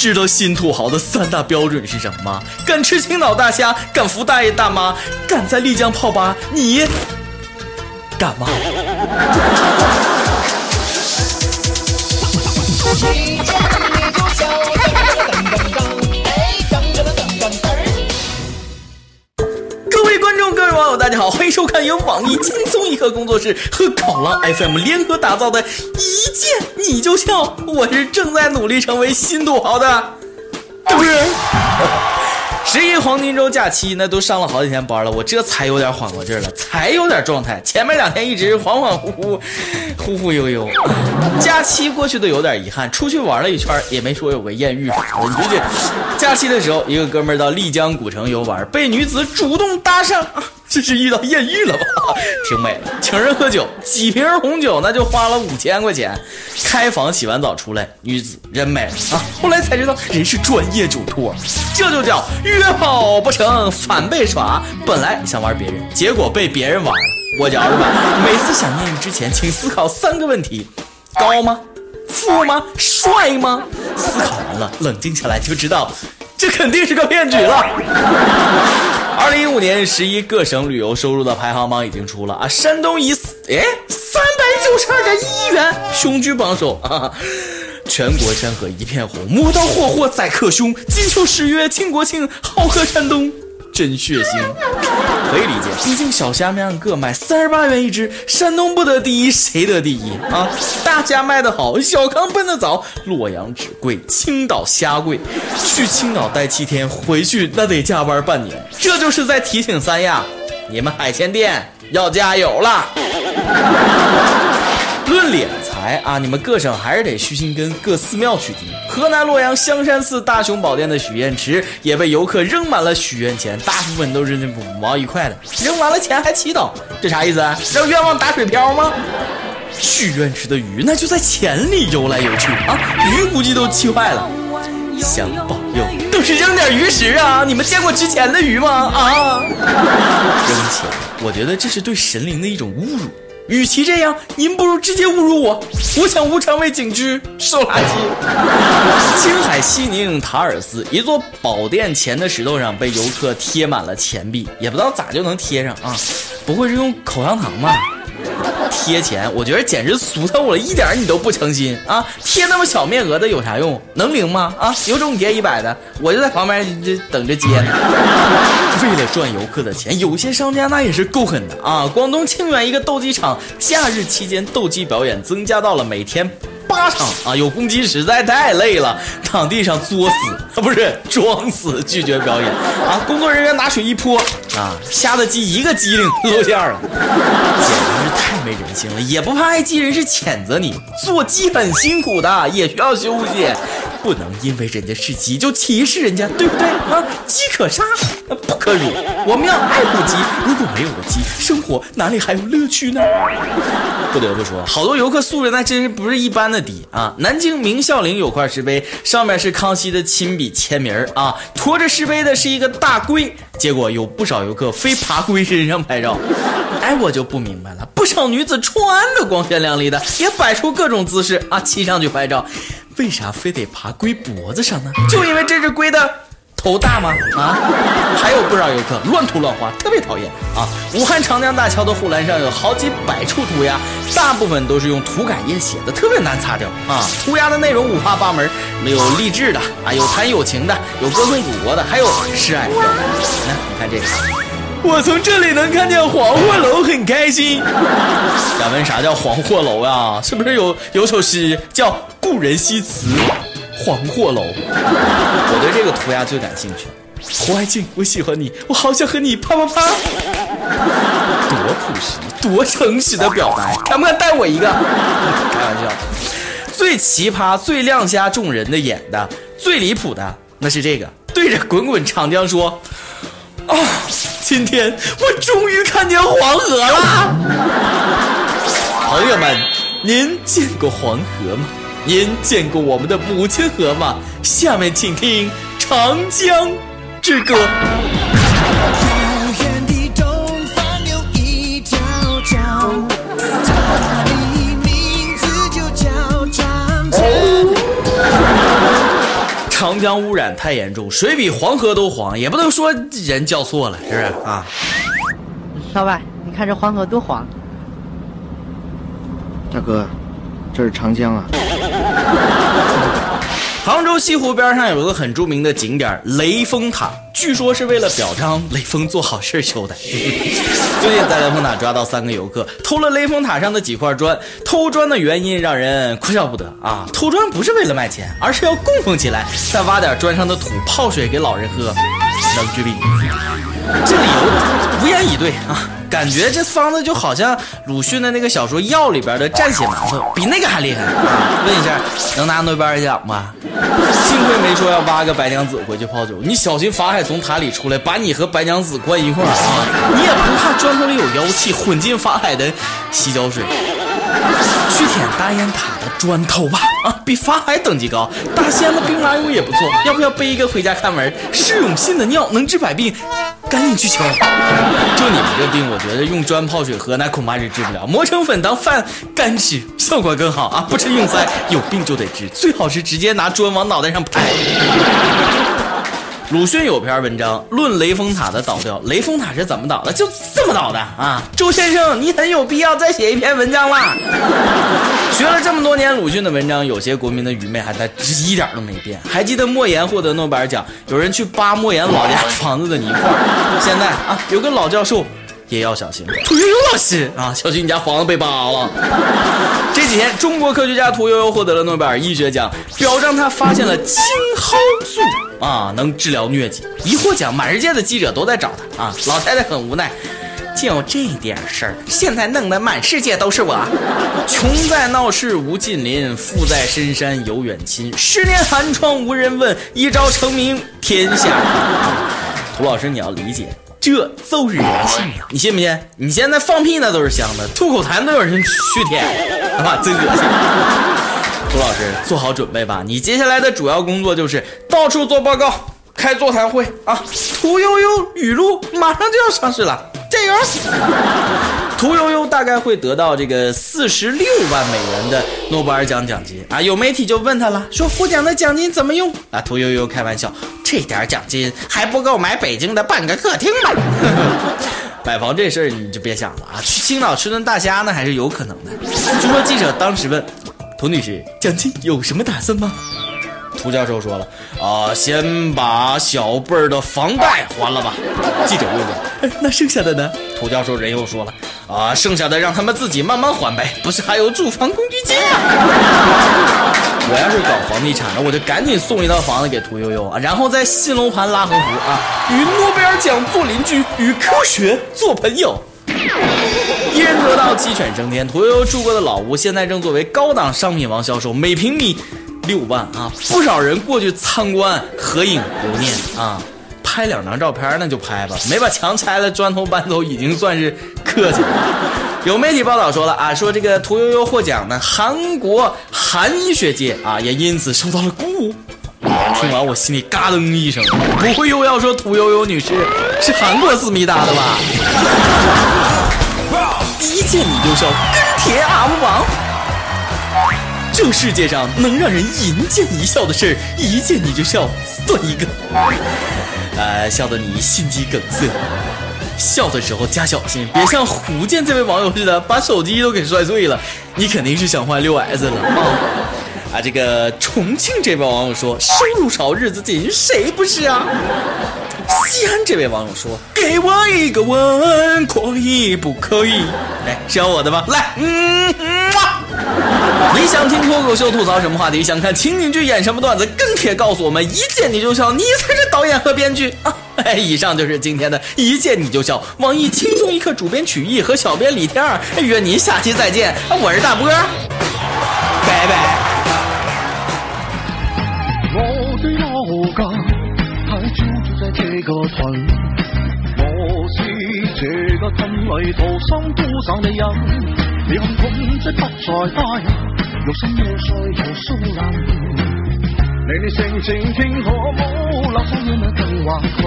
知道新土豪的三大标准是什么吗？敢吃青岛大虾，敢扶大爷大妈，敢在丽江泡吧，你敢吗？友，大家好，欢迎收看由网易轻松一刻工作室和考浪 FM 联合打造的《一见你就笑》，我是正在努力成为新土豪的，对不对？十一黄金周假期，那都上了好几天班了，我这才有点缓过劲儿了，才有点状态。前面两天一直恍恍惚惚、忽忽悠悠，假期过去的有点遗憾。出去玩了一圈，也没说有个艳遇啥的。你说这假期的时候，一个哥们儿到丽江古城游玩，被女子主动搭讪。这是遇到艳遇了吧？挺美的，请人喝酒，几瓶红酒那就花了五千块钱。开房洗完澡出来，女子人美啊！后来才知道人是专业酒托，这就叫约好不成反被耍。本来想玩别人，结果被别人玩了。我觉着吧，每次想艳遇之前，请思考三个问题：高吗？富吗？帅吗？思考完了，冷静下来就知道，这肯定是个骗局了。二零一五年十一各省旅游收入的排行榜已经出了啊，山东以哎三百九十二点一亿元雄居榜首啊，全国山河一片红，磨刀霍霍宰客凶，金秋十月庆国庆，好客山东。真血腥，可以理解，毕竟小虾面个卖三十八元一只，山东不得第一，谁得第一啊？大虾卖得好，小康奔得早，洛阳纸贵，青岛虾贵，去青岛待七天，回去那得加班半年，这就是在提醒三亚，你们海鲜店要加油了。论脸来啊，你们各省还是得虚心跟各寺庙取经。河南洛阳香山寺大雄宝殿的许愿池也被游客扔满了许愿钱，大部分都是那五毛一块的。扔完了钱还祈祷，这啥意思？让愿望打水漂吗？许愿池的鱼那就在钱里游来游去啊，鱼估计都气坏了。想保佑，都是扔点鱼食啊！你们见过值钱的鱼吗？啊，扔钱，我觉得这是对神灵的一种侮辱。与其这样，您不如直接侮辱我。我想无偿为景区收垃圾。青海西宁塔尔寺一座宝殿前的石头上被游客贴满了钱币，也不知道咋就能贴上啊？不会是用口香糖吧？贴钱，我觉得简直俗透了，一点你都不诚心啊！贴那么小面额的有啥用？能灵吗？啊，有种你贴一百的，我就在旁边这等着接呢。为了赚游客的钱，有些商家那也是够狠的啊！广东清远一个斗鸡场，假日期间斗鸡表演增加到了每天。八场啊！有攻击实在太累了，躺地上作死啊，不是装死，拒绝表演啊！工作人员拿水一泼啊，吓得鸡一个机灵露馅了，简直是太没人性了！也不怕爱鸡人士谴责你，做鸡很辛苦的，也需要休息。不能因为人家是鸡就歧视人家，对不对啊？鸡可杀，不可辱。我们要爱护鸡。如果没有了鸡，生活哪里还有乐趣呢？不得不说，好多游客素质那真是不是一般的低啊！南京明孝陵有块石碑，上面是康熙的亲笔签名啊，驮着石碑的是一个大龟。结果有不少游客非爬龟身上拍照，哎，我就不明白了，不少女子穿的光鲜亮丽的，也摆出各种姿势啊，骑上去拍照。为啥非得爬龟脖子上呢？就因为这只龟的头大吗？啊！还有不少游客乱涂乱画，特别讨厌啊！武汉长江大桥的护栏上有好几百处涂鸦，大部分都是用涂改液写的，特别难擦掉啊！涂鸦的内容五花八门，有励志的啊，有谈友情的，有歌颂祖国的，还有示爱的。来，你看这个。我从这里能看见黄鹤楼，很开心。敢问啥叫黄鹤楼呀？是不是有有首诗叫“故人西辞黄鹤楼”？我对这个涂鸦最感兴趣。胡爱静，我喜欢你，我好想和你啪啪啪。多朴实，多诚实的表白，敢不敢带我一个？开玩笑。最奇葩、最亮瞎众人的眼的、最离谱的，那是这个，对着滚滚长江说。啊！今天我终于看见黄河了。朋友们，您见过黄河吗？您见过我们的母亲河吗？下面请听《长江之歌》。长江污染太严重，水比黄河都黄，也不能说人叫错了，是不是啊？老板，你看这黄河多黄。大哥，这是长江啊。杭州西湖边上有个很著名的景点雷峰塔，据说是为了表彰雷锋做好事修的。最近在雷峰塔抓到三个游客偷了雷峰塔上的几块砖，偷砖的原因让人哭笑不得啊！偷砖不是为了卖钱，而是要供奉起来，再挖点砖上的土泡水给老人喝，能治病。这理由无言以对啊！感觉这方子就好像鲁迅的那个小说《药》里边的蘸血馒头，比那个还厉害！问一下，能拿诺贝尔奖吗？幸亏没说要挖个白娘子回去泡酒，你小心法海从塔里出来，把你和白娘子关一块儿啊！你也不怕砖头里有妖气混进法海的洗脚水？去舔大雁塔的砖头吧！啊，比法海等级高。大西安的兵马俑也不错，要不要背一个回家看门？释永信的尿能治百病。赶紧去敲！就你们这病，我觉得用砖泡水喝那恐怕是治不了，磨成粉当饭干吃效果更好啊！不吃硬塞，有病就得治，最好是直接拿砖往脑袋上拍。鲁迅有篇文章论雷峰塔的倒掉，雷峰塔是怎么倒的？就这么倒的啊！周先生，你很有必要再写一篇文章啦。学了这么多年鲁迅的文章，有些国民的愚昧还在一点都没变。还记得莫言获得诺贝尔奖，有人去扒莫言老家房子的泥块。现在啊，有个老教授也要小心。屠 呦呦老师啊，小心你家房子被扒了。这几天，中国科学家屠呦呦获得了诺贝尔医学奖，表彰他发现了青蒿素。啊，能治疗疟疾！一获奖，满世界的记者都在找他啊！老太太很无奈，就这点事儿，现在弄得满世界都是我。穷在闹市无近邻，富在深山有远亲。十年寒窗无人问，一朝成名天下 图老师，你要理解，这就是人性啊！你信不信？你现在放屁那都是香的，吐口痰都有人去舔，啊，真恶心。涂老师，做好准备吧！你接下来的主要工作就是到处做报告、开座谈会啊！屠呦呦语录马上就要上市了，加油！屠呦呦大概会得到这个四十六万美元的诺贝尔奖奖金啊！有媒体就问他了，说获奖的奖金怎么用？啊，屠呦呦开玩笑，这点奖金还不够买北京的半个客厅吗？买房这事儿你就别想了啊！去青岛吃顿大虾呢还是有可能的。据说记者当时问。涂女士，奖金有什么打算吗？涂教授说了，啊，先把小辈儿的房贷还了吧。记者问问，那剩下的呢？涂教授人又说了，啊，剩下的让他们自己慢慢还呗，不是还有住房公积金吗？我要是搞房地产的，我就赶紧送一套房子给屠呦呦啊，然后在新楼盘拉横幅啊，与诺贝尔奖做邻居，与科学做朋友。说到，鸡犬升天。屠呦呦住过的老屋，现在正作为高档商品房销售，每平米六万啊！不少人过去参观、合影留念啊，拍两张照片那就拍吧，没把墙拆了，砖头搬走，已经算是客气了。有媒体报道说了啊，说这个屠呦呦获奖呢，韩国韩医学界啊也因此受到了鼓舞。听完我心里嘎噔一声，不会又要说屠呦呦女士是韩国思密达的吧？见你就笑，跟帖 UP 王。这世界上能让人银见一笑的事儿一见你就笑，算一个。呃，笑得你心肌梗塞。笑的时候加小心，别像福建这位网友似的，把手机都给摔碎了。你肯定是想换六 S 了啊！啊，这个重庆这位网友说，收入少，日子紧，谁不是啊？西安这位网友说：“给我一个吻，可以不可以？”来，是要我的吗？来，嗯，你想听脱口秀吐槽什么话题？想看情景剧演什么段子？跟帖告诉我们，一见你就笑，你才是导演和编剧啊！哎，以上就是今天的一见你就笑，网易轻松一刻主编曲艺和小编李天儿约你下期再见，我是大波，拜拜。个屯，我是这个屯里土生土长的人，你看本质不再大，有心有帅有素人，你你性情平和，冇留心要么更顽强。